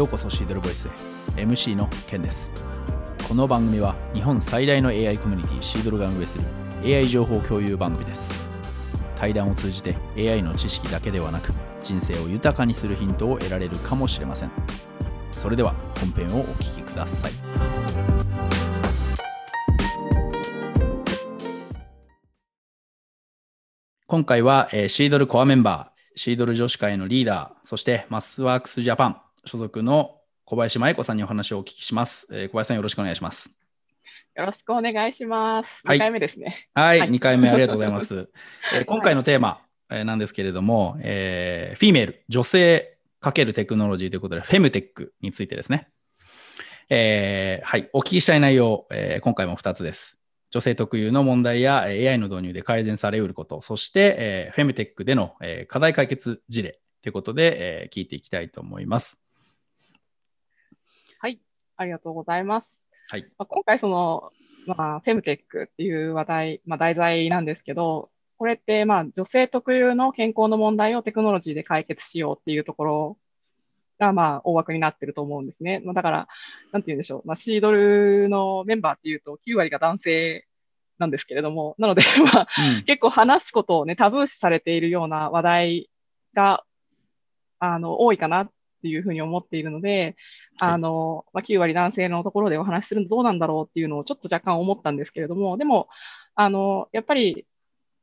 ようこそシードルボイスへ。MC のケンです。この番組は日本最大の AI コミュニティシードルが運営する AI 情報共有番組です。対談を通じて AI の知識だけではなく人生を豊かにするヒントを得られるかもしれません。それでは本編をお聞きください。今回は、えーシードルコアメンバー、シードル女子会のリーダー、そしてマスワークスジャパン所属の小林麻衣子さんにお話をお聞きします。えー小林さんよろしくお願いします。よろしくお願いします。はい2回目ですね。はい、はい2回目ありがとうございます。えー今回のテーマ、えーなんですけれども、えーフィメール、女性×テクノロジーということで、フェムテックについてですね。えーはい、お聞きしたい内容、えー今回も2つです。女性特有の問題やえー AI の導入で改善されうること、そして、えーフェムテックでの、えー課題解決事例ということで、えー聞いていきたいと思います。ありがとうございます。はい。まあ、今回、その、まあ、フェムテックっていう話題、まあ、題材なんですけど、これって、まあ、女性特有の健康の問題をテクノロジーで解決しようっていうところが、まあ、大枠になってると思うんですね。まあ、だから、なんて言うんでしょう。まあ、シードルのメンバーっていうと、9割が男性なんですけれども、なので、まあ、うん結構話すことをね、タブー視されているような話題が、あの、多いかなっていうふうに思っているので、はいあの、まあ、9割男性のところでお話しするのどうなんだろうっていうのをちょっと若干思ったんですけれども、でも、あの、やっぱり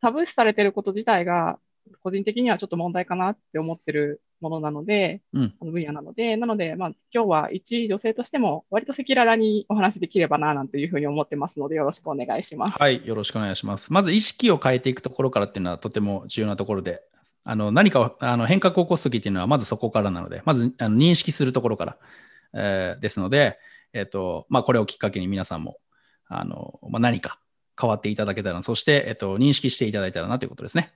タブー視されていること自体が、個人的にはちょっと問題かなって思ってるものなので、うんあの分野なので、なので、まあ、今日は一女性としても、割と赤裸々にお話できればな、なんていうふうに思ってますので、よろしくお願いします。はい、よろしくお願いします。まず意識を変えていくところからっていうのはとても重要なところで、あの何かをあの変革を起こすときっていうのはまずそこからなので、まずあの認識するところから、えーですので、えっとまあ、これをきっかけに皆さんもあの、まあ、何か変わっていただけたら、そして、えっと、認識していただいたらなということですね。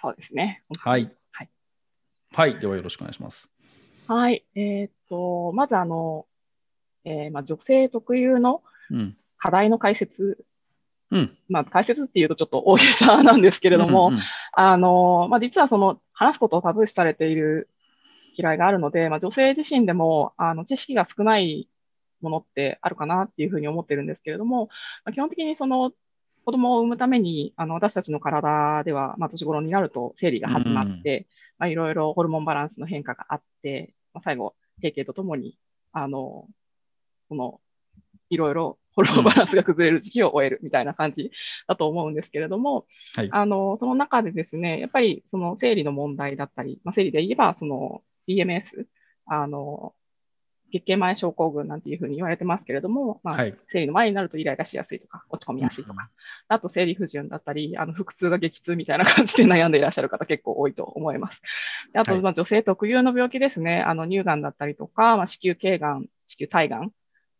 そうですね。はい。はい。はい、ではよろしくお願いします。はい。えーっと、まずあの、えーまあ、女性特有のうん。課題の解説、うん。まあ、解説っていうとちょっと大げさなんですけれども、うんうんあの、まあ、実はその話すことをタブー視されている嫌いがあるので、まあ、女性自身でもあの知識が少ないものってあるかなっていうふうに思ってるんですけれども、まあ、基本的にその子供を産むために、あの私たちの体では、まあ、年頃になると生理が始まって、まあ、いろいろホルモンバランスの変化があって、まあ、最後、閉経とともに、あの、この、いろいろホルモンバランスが崩れる時期を終えるみたいな感じだと思うんですけれども、はいあの、その中でですね、やっぱりその生理の問題だったり、まあ、生理で言えば、その PMS、あの、月経前症候群なんていうふうに言われてますけれども、まあはい。生理の前になるとイライラしやすいとか、落ち込みやすいとか、あと生理不順だったり、あの腹痛が激痛みたいな感じで悩んでいらっしゃる方結構多いと思います。であと、はいまあ、女性特有の病気ですね、あの乳がんだったりとか、まあ、子宮頸がん、子宮体がん、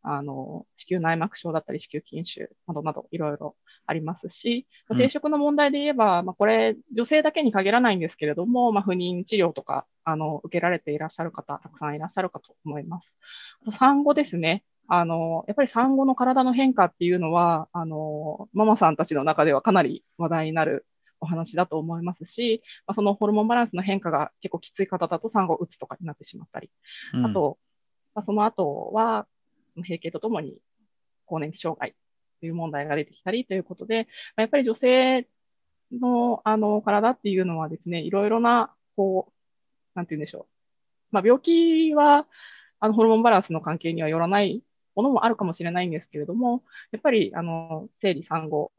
あの子宮内膜症だったり、子宮筋腫などなどいろいろありますし、まあうん生殖の問題で言えば、まあ、これ、女性だけに限らないんですけれども、まあ、不妊治療とかあの受けられていらっしゃる方、たくさんいらっしゃるかと思います。産後ですね。あの、やっぱり産後の体の変化っていうのは、あの、ママさんたちの中ではかなり話題になるお話だと思いますし、まあ、そのホルモンバランスの変化が結構きつい方だと産後うつとかになってしまったり、うんあと、まあ、その後は、閉経とともに更年期障害という問題が出てきたりということで、やっぱり女性のあの体っていうのはですね、いろいろな、こう、なんて言うんでしょう。まあ、病気は、あの、ホルモンバランスの関係にはよらないものもあるかもしれないんですけれども、やっぱり、あの、生理産後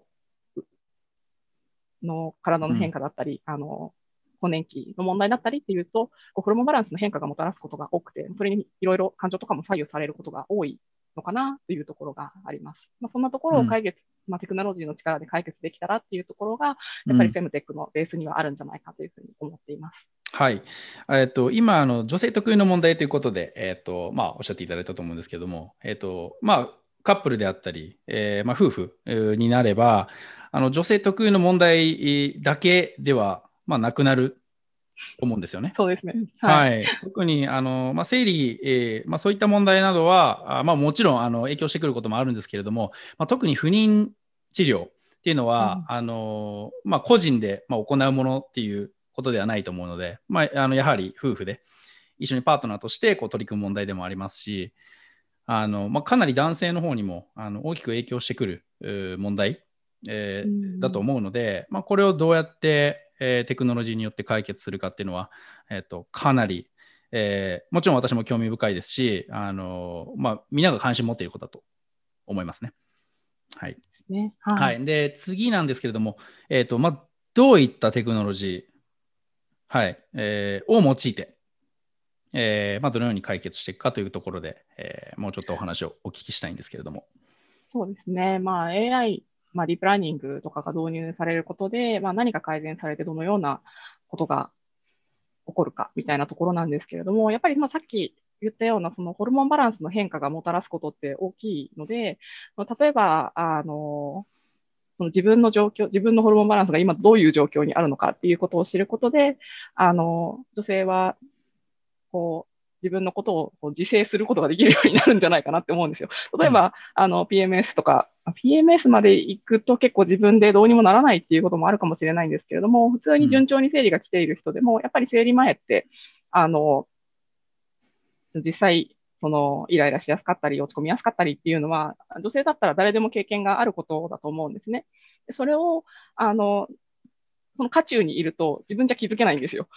の体の変化だったり、あの、更年期の問題だったりっていうと、こうホルモンバランスの変化がもたらすことが多くて、それにいろいろ感情とかも左右されることが多いのかなというところがあります。まあ、そんなところを解決、まあ、テクノロジーの力で解決できたらっていうところが、やっぱりフェムテックのベースにはあるんじゃないかというふうに思っています。はい。えっと、今、あの、女性特有の問題ということで、えっと、まあ、おっしゃっていただいたと思うんですけども、えっと、まあ、カップルであったり、えーまあ、夫婦えーになれば、あの、女性特有の問題だけでは、まあ、なくなると思うんですよね。そうですね。はい、特にあの、まあ、生理、えーまあ、そういった問題などは、あまあ、もちろんあの影響してくることもあるんですけれども、まあ、特に不妊治療っていうのは、あのまあ、個人で、まあ、行うものっていうことではないと思うので、まあ、あのやはり夫婦で一緒にパートナーとしてこう取り組む問題でもありますし、あのまあ、かなり男性の方にもあの大きく影響してくる問題、えー、だと思うので、まあ、これをどうやって、えー、テクノロジーによって解決するかっていうのは、えーと、かなり、えー、もちろん私も興味深いですし、あのまあ、みんなが関心を持っていることだと思いますね。はい。ねはい、はい、で次なんですけれども、えーとまあ、どういったテクノロジー、はいえー、を用いて、えーまあ、どのように解決していくかというところで、えー、もうちょっとお話をお聞きしたいんですけれども。そうですね、まあ、AI、まあ、ディープラーニングとかが導入されることで、まあ、何か改善されてどのようなことが起こるかみたいなところなんですけれども、やっぱりまさっき言ったようなそのホルモンバランスの変化がもたらすことって大きいので、例えば、あの、その自分の状況、自分のホルモンバランスが今どういう状況にあるのかっていうことを知ることで、あの、女性は、こう、自分のことをこう自制することができるようになるんじゃないかなって思うんですよ。例えば、うん、あの、PMS とか、PMS まで行くと結構自分でどうにもならないっていうこともあるかもしれないんですけれども、普通に順調に生理が来ている人でも、やっぱり生理前って、あの、実際、そのイライラしやすかったり、落ち込みやすかったりっていうのは、女性だったら誰でも経験があることだと思うんですね。それを、あの、その渦中にいると自分じゃ気づけないんですよ。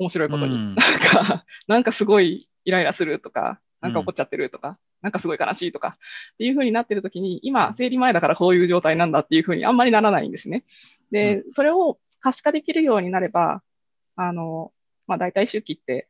面白いことに。うん、なんか、なんかすごいイライラするとか、なんか怒っちゃってるとか、うん、なんかすごい悲しいとか、っていう風になってる時に、今、生理前だからこういう状態なんだっていう風にあんまりならないんですね。で、それを可視化できるようになれば、あの、まあ、大体周期って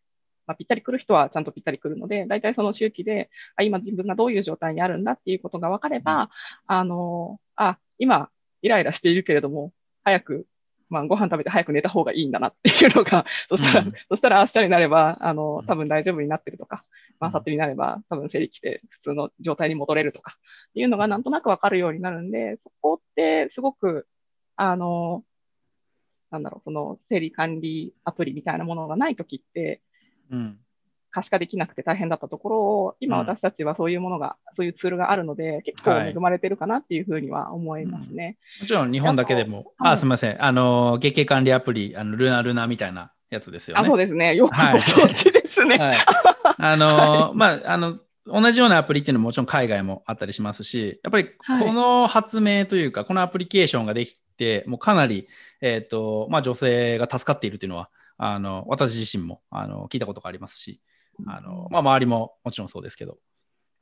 まあ、ぴったり来る人はちゃんとぴったり来るので、大体その周期で、あ今自分がどういう状態にあるんだっていうことが分かれば、あの、あ、今、イライラしているけれども、早く、まあ、ご飯食べて早く寝た方がいいんだなっていうのが、そしたら、うん、そしたら明日になれば、あの、多分大丈夫になってるとか、まあ、明後日になれば、多分生理来て普通の状態に戻れるとか、っていうのがなんとなく分かるようになるんで、そこってすごく、あの、なんだろう、その生理管理アプリみたいなものがないときって、うん、可視化できなくて大変だったところを、今私たちはそういうものが、うん、そういうツールがあるので、結構恵まれてるかなっていうふうには思いますね。うん、もちろん日本だけでも、あ、すみません、あの、月経管理アプリ、あのルナルナみたいなやつですよね。あ、そうですね。よくご存知ですね。はい、あの、まあ、あの、同じようなアプリっていうのももちろん海外もあったりしますし、やっぱりこの発明というか、はい、このアプリケーションができて、もうかなり、えっ、ー、と、まあ女性が助かっているというのは、あの私自身もあの聞いたことがありますし、あのまあ、周りももちろんそうですけど、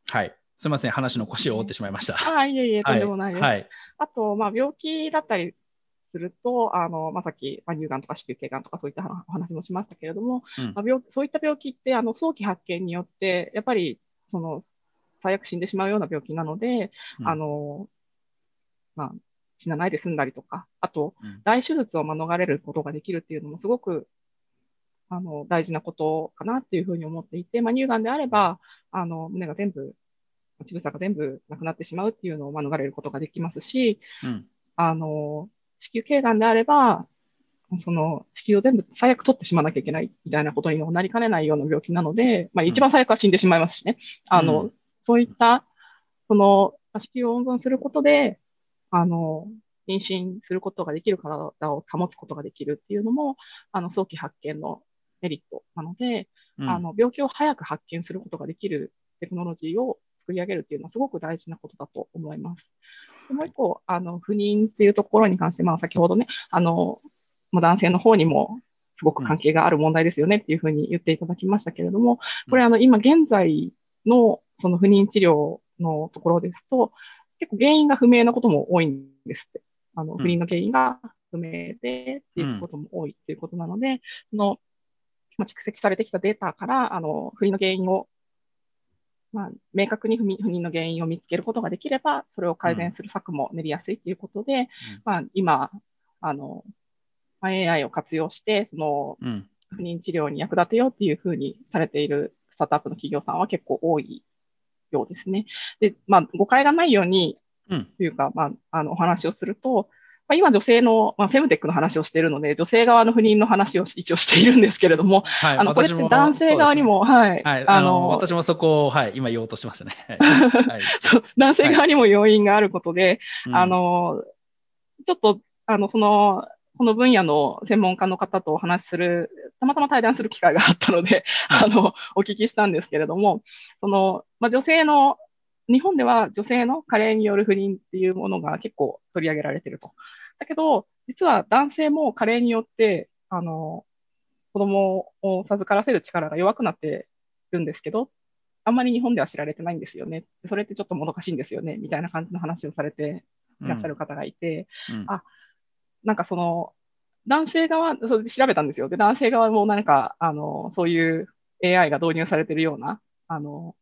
はい、すみません、話の腰を折ってしまいました。あいえいえ、とんでもないです。はい、あと、まあ、病気だったりすると、あのまあ、さっき、まあ、乳がんとか子宮頸がんとかそういったお話もしましたけれども、うん、まあ、病そういった病気ってあの早期発見によって、やっぱりその最悪死んでしまうような病気なので、うん、あのまあ、死なないで済んだりとか、あと、大手術を免れることができるっていうのもすごくあの大事なことかなっていうふうに思っていて、まあ、乳がんであれば、あの胸が全部、乳房が全部なくなってしまうっていうのを免れることができますし、うん、あの子宮頸がんであれば、その子宮を全部最悪取ってしまわなきゃいけないみたいなことにもなりかねないような病気なので、まあ、一番最悪は死んでしまいますしね。うん、あの、そういった、その、子宮を温存することで、あの、妊娠することができる体を保つことができるっていうのも、あの、早期発見のメリットなので、うん、あの病気を早く発見することができるテクノロジーを作り上げるっていうのはすごく大事なことだと思います。でもう一個、あの不妊っていうところに関して、まあ、先ほどね、あの男性の方にもすごく関係がある問題ですよねっていうふうに言っていただきましたけれども、これあの今現在のその不妊治療のところですと、結構原因が不明なことも多いんですって。あの不妊の原因が不明でっていうことも多いっていうことなので、そのまあ、蓄積されてきたデータから、あの、不倫の原因を、まあ、明確に不妊の原因を見つけることができれば、それを改善する策も練りやすいということで、うん、まあ、今、あの、まあ、AI を活用して、その、不妊治療に役立てようっていうふうにされているスタートアップの企業さんは結構多いようですね。で、まあ、誤解がないように、というか、まあ、あの、お話をすると、まあ、今、女性の、まあ、フェムテックの話をしているので、女性側の不妊の話を一応しているんですけれども、はい、あのこれって男性側にも、はい、はい、あの私もそこを、はい、今言おうとしましたね。はい、そう男性側にも要因があることで、はい、あのちょっとあのそのこの分野の専門家の方とお話しする、たまたま対談する機会があったので、あの、お聞きしたんですけれども、その、まあ、女性の、日本では女性の加齢による不妊っていうものが結構取り上げられていると。だけど、実は男性も加齢によって、あの、子供を授からせる力が弱くなってるんですけど、あんまり日本では知られてないんですよね。それってちょっともどかしいんですよね、みたいな感じの話をされていらっしゃる方がいて、うん、あ、なんかその、男性側、それ調べたんですよ。で、男性側もなんか、あの、そういう AI が導入されてるような、あの、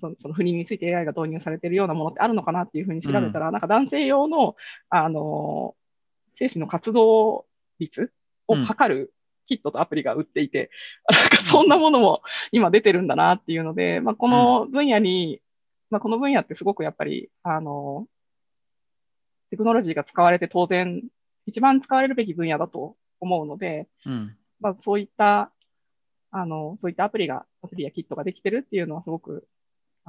そのその不妊について AI が導入されてるようなものってあるのかなっていうふうに調べたら、うん、なんか男性用の、あの、精子の活動率を測るキットとアプリが売っていて、うん、なんかそんなものも今出てるんだなっていうので、まあ、この分野に、まあ、この分野ってすごくやっぱり、あの、テクノロジーが使われて当然、一番使われるべき分野だと思うので、うん、まあ、そういった、あの、そういったアプリが、アプリやキットができてるっていうのはすごく、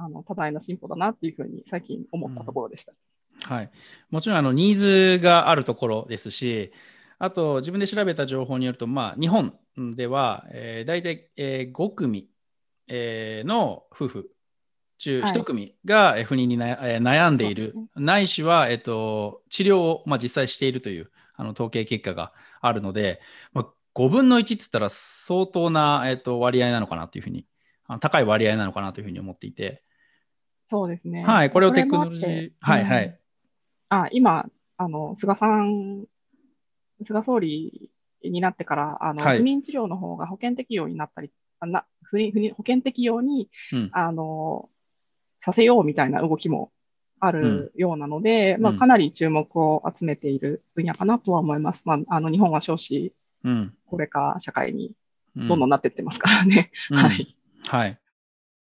あの、多大な進歩だなっていうふうに最近思ったところでした。うん、はい。もちろん、あの、ニーズがあるところですし、あと、自分で調べた情報によると、まあ、日本では、えー、大体、えー、5組、えー、の夫婦中1組が不妊に悩んでいる、はい、ないしは、えっと、治療を、まあ、実際しているというあの統計結果があるので、まあ、5分の1って言ったら相当な、えっと、割合なのかなというふうに、高い割合なのかなというふうに思っていて。そうですね。はい、これをテクノロジー。はい、はい。あ、今、あの、菅さん菅総理になってから、あの、はい、不妊治療の方が保険適用になったり、な不妊不妊保険適用に、うん、あの、させようみたいな動きもあるようなので、うん、まあ、かなり注目を集めている分野かなとは思います。まあ、あの、日本は少子高齢化社会にどんどんなっていってますからね。はい。はい。